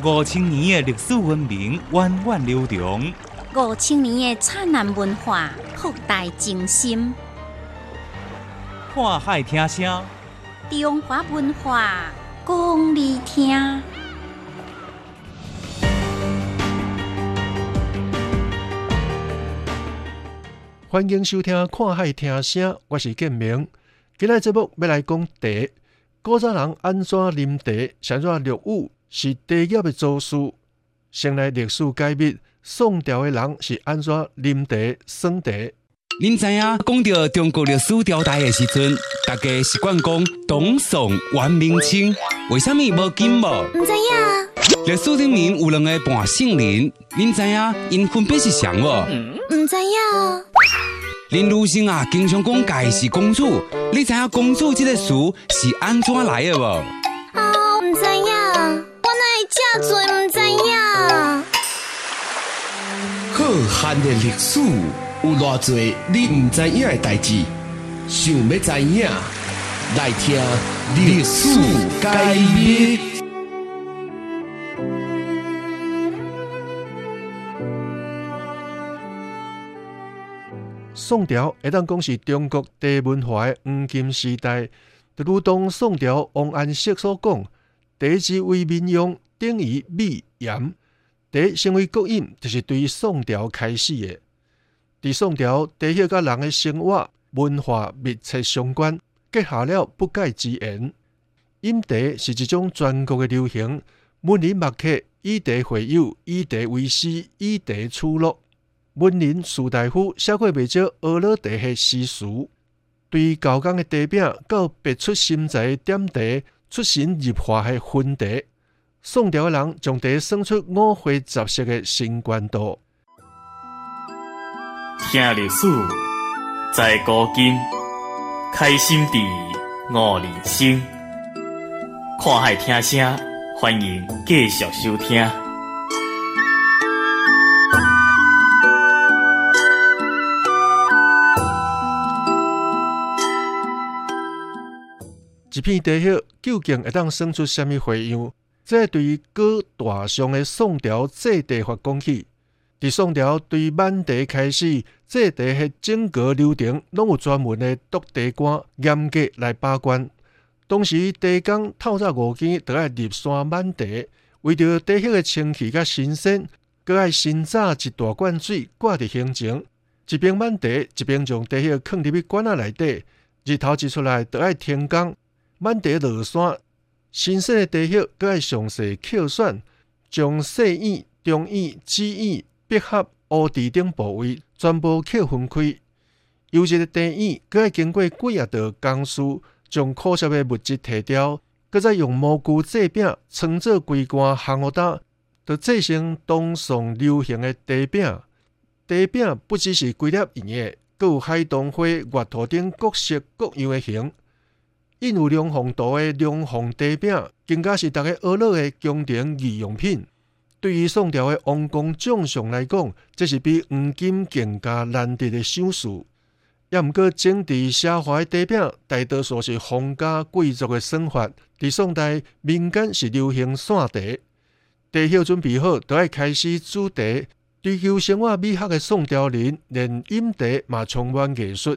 五千年的历史文明源远流长，五千年的灿烂文化博大精深。看海听声，中华文化讲你听。欢迎收听《看海听声》，我是建明。今日节目要来讲茶。古早人安怎啉茶？上怎落伍是茶叶的祖师。先来历史解密，宋朝的人是安怎啉茶、耍茶？您知影讲到中国历史朝代的时阵，大家习惯讲东宋、元、明、清，为什么无金无？唔知影。历史里面有两个半姓林，您知影因分别是谁无？唔知影。林如生啊，经常讲家是公主，你知影公主这个词是安怎来的无？哦，唔知影，我哪会这多唔知影？浩瀚的历史有偌多你唔知影的代志，想要知影，来听历史解密。宋朝会当讲是中国茶文化的黄金时代，如同宋朝王安石所讲：“茶之为民用，等于米盐。”茶成为国饮，就是对宋朝开始的。伫宋朝，茶叶甲人的生活文化密切相关，结下了不解之缘。饮茶是一种全国的流行，文人墨客以茶会友，以茶为师，以茶处乐。文人士大夫写过未少俄罗茶的诗词，对于高工的茶饼到别出心裁点茶、出神入化的熏茶，宋朝的人将茶算出五花杂色的新冠度。听历史，在古今，开心地悟人生，看海听声，欢迎继续收听。一片茶叶究竟会当生出什么花样？这对于各大上的宋朝制茶法讲起，伫宋朝对满地开始制茶的整个流程，拢有专门的督茶官严格来把关。当时茶工透早五更，就要入山满地，为着茶叶的清气甲新鲜，搁爱先榨一大罐水挂伫胸前，一边满地，一边将茶叶放入去罐仔内底。日头一出来，就要天光。满地落山，新鲜的茶叶搁爱详细挑选，将细叶、中叶、枝叶、笔盒、乌蒂等部位全部刻分开。优质的茶叶搁爱经过几啊道工序，将可惜的物质提掉，搁再用蘑菇制饼，称作龟干烘糊蛋，就制成东宋流行的茶饼。茶饼不只是规粒圆的，搁有海棠花、月桃等各式各样的形。印有龙凤图的龙凤茶饼，更加是大家娱乐的宫廷御用品。对于宋朝的王公将相来讲，这是比黄金更加难得的赏赐。也毋过，整治奢华的茶饼，大多数是皇家贵族的生活。伫宋代，民间是流行散茶，茶叶准备好，就要开始煮茶。追求生活美学的宋朝人，连饮茶嘛充满艺术。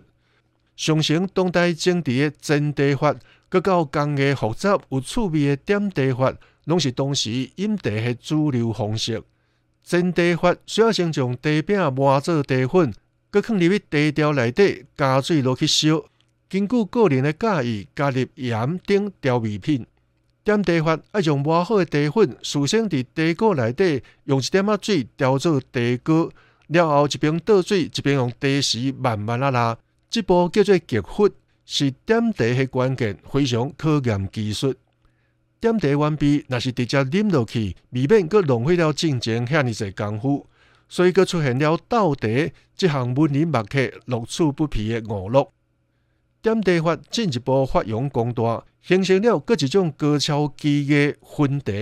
上承当代政治的煎茶法，搁到工艺复杂有趣味的点茶法，拢是当时饮茶的主流方式。煎茶法需要先将茶饼磨做茶粉，搁放入去茶条内底，加水落去烧。根据个人的介意，加入盐等调味品。点茶法要将磨好的茶粉，事先伫茶锅内底用一点仔水调做茶膏，了后一边倒水，一边用茶匙慢慢啊拉。这步叫做结粉，是点茶的关键，非常考验技术。点茶完毕，若是直接啉落去，未免阁浪费了进前遐尼侪功夫，所以阁出现了倒茶这项文人墨客乐此不疲的娱乐。点茶法进一步发扬光大，形成了各一种高超技艺熏茶。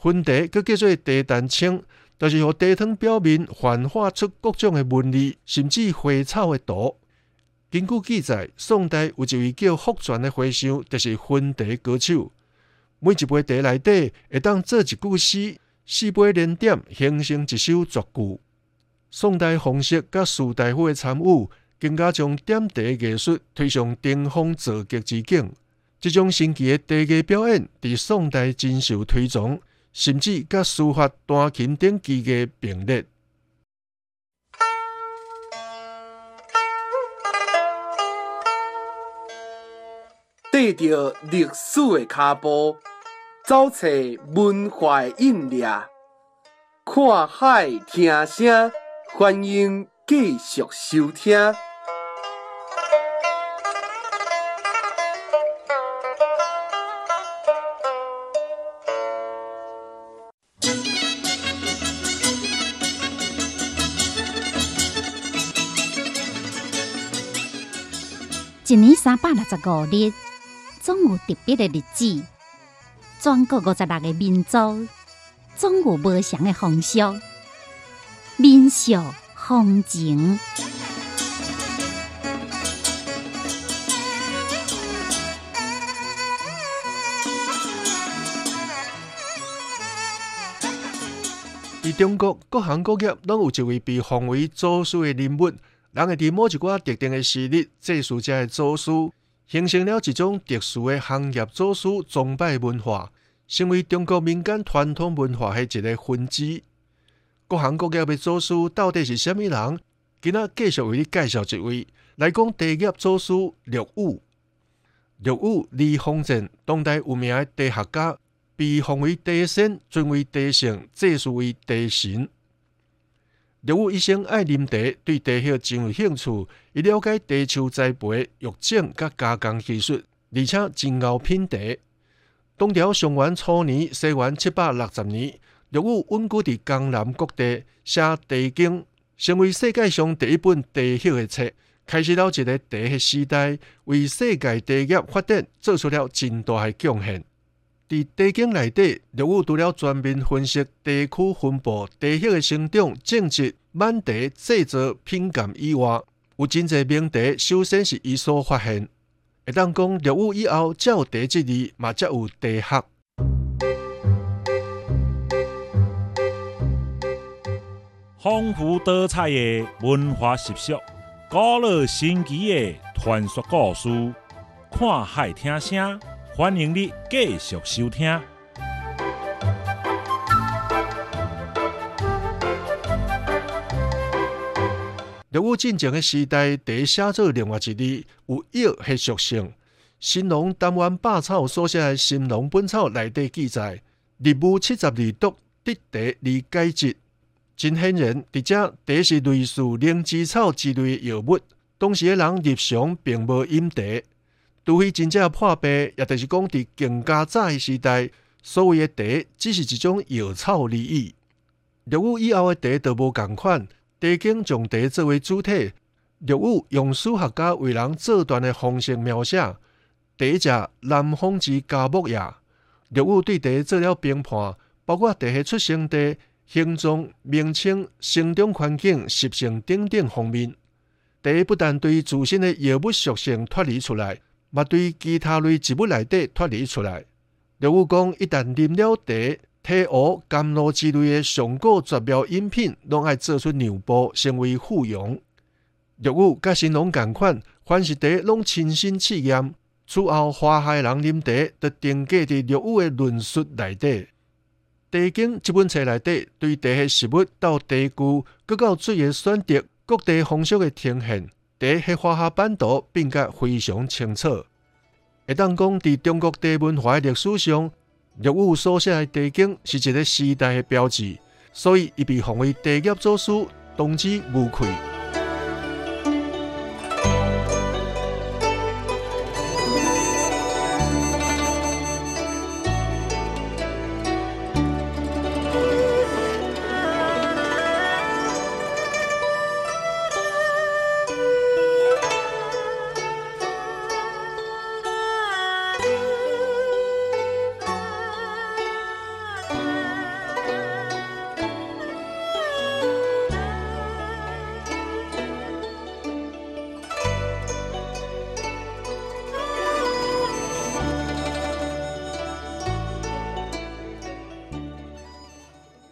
熏茶阁叫做茶蛋清，就是让茶汤表面幻化出各种的纹理，甚至花草的图。根据记载，宋代有一位叫福传的和尚，就是熏茶高手。每一杯茶内底会当做一句诗，四杯连点形成一首绝句。宋代方式甲士大夫的参与，更加将点茶艺术推上登峰造极之境。这种神奇的茶艺表演，伫宋代真受推崇，甚至甲书法、弹琴等技艺并列。跟着历史的脚步，走找文化的印掠，看海听声，欢迎继续收听。一年三百六十五日，总有特别的日子。全国五十六个民族，总有不同的风俗、民俗、风情。伫中国各行各业，拢有一位被奉为祖师的人物。人会伫某一寡特定的时日，祭祀者的祖师，形成了一种特殊的行业祖师崇拜文化，成为中国民间传统文化的一个分支。各行各业的祖师到底是虾米人？今仔继续为你介绍一位，来讲地业祖师陆羽。陆羽李丰镇，当代有名的地学家，被奉为地仙，尊为地圣，祭祀为地神。陆羽一生爱啉茶，对茶叶真有兴趣。伊了解茶树栽培、育种、甲加工技术，而且真熬品茶。东朝上元初年，西元七百六十年，陆羽稳居伫江南各地，写《茶经》，成为世界上第一本茶叶的册，开始了一个茶的时代，为世界茶叶发展做出了真大的贡献。伫茶经内底，陆羽除了全面分析地区分布、茶叶的生长、种植、满地制作、品鉴以外，有真侪名茶首先是伊所发现。会当讲陆羽以后，才有茶之字，嘛才有茶学。丰富多彩的文化习俗，古老神奇的传说故事，看海听声。欢迎你继续收听。陆羽进前的时代，茶写作另外一字，有药学属性。新农单元百草所写的《新农本草》内底记载：日务七十二毒，得茶而解疾。真显然，伫遮茶是类似灵芝草之类药物。当时的人日常并无饮茶。除非真正破病，也就是讲伫更加早的时代，所谓的茶只是一种药草而已。陆羽以后的茶都无共款，茶经将茶作为主体。陆羽用史学家为人做段的方式描写茶者南方之嘉木也。陆羽对茶做了评判，包括茶的出生地、形状、名称、生长环境、习性等等方面。茶不但对自身的药物属性脱离出来。嘛，对其他类植物内底脱离出来。陆羽讲，一旦啉了茶、体乌、甘露之类的上古绝妙饮品，拢爱做出尿布，成为附庸。陆羽甲新农共款，凡是茶拢亲身试验。此后，花海人啉茶，都定格伫陆羽的论述内底。《茶经》这本册内底，对茶的食物到茶具，各到水的选择，各地风俗的呈现。茶迄花下半岛并甲非常清楚，会当讲伫中国茶文化历史上，陆羽所写的《地经》是一个时代的标志，所以伊被奉为茶业祖师，当之无愧。